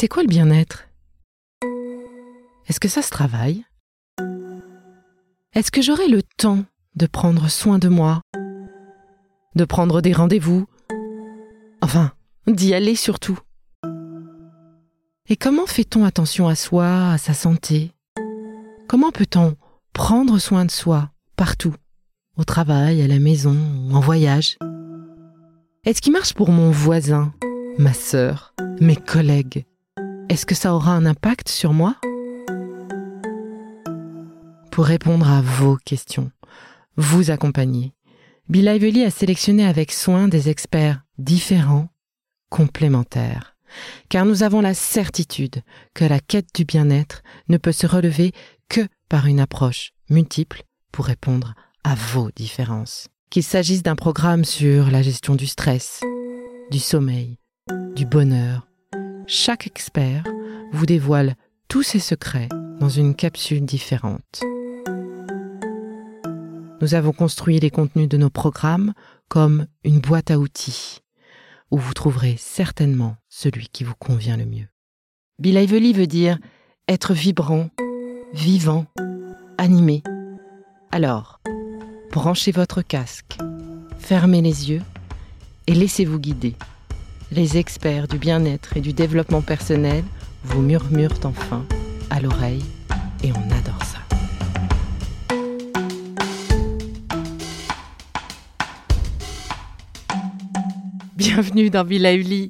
C'est quoi le bien-être? Est-ce que ça se travaille? Est-ce que j'aurai le temps de prendre soin de moi? De prendre des rendez-vous? Enfin, d'y aller surtout. Et comment fait-on attention à soi, à sa santé? Comment peut-on prendre soin de soi partout? Au travail, à la maison, en voyage? Est-ce qui marche pour mon voisin, ma sœur, mes collègues? Est-ce que ça aura un impact sur moi? Pour répondre à vos questions, vous accompagner, Bill a sélectionné avec soin des experts différents, complémentaires. Car nous avons la certitude que la quête du bien-être ne peut se relever que par une approche multiple pour répondre à vos différences. Qu'il s'agisse d'un programme sur la gestion du stress, du sommeil, du bonheur, chaque expert vous dévoile tous ses secrets dans une capsule différente. Nous avons construit les contenus de nos programmes comme une boîte à outils où vous trouverez certainement celui qui vous convient le mieux. Bill Ively veut dire être vibrant, vivant, animé. Alors, branchez votre casque, fermez les yeux et laissez-vous guider. Les experts du bien-être et du développement personnel vous murmurent enfin à l'oreille et on adore ça. Bienvenue dans Villa Uli.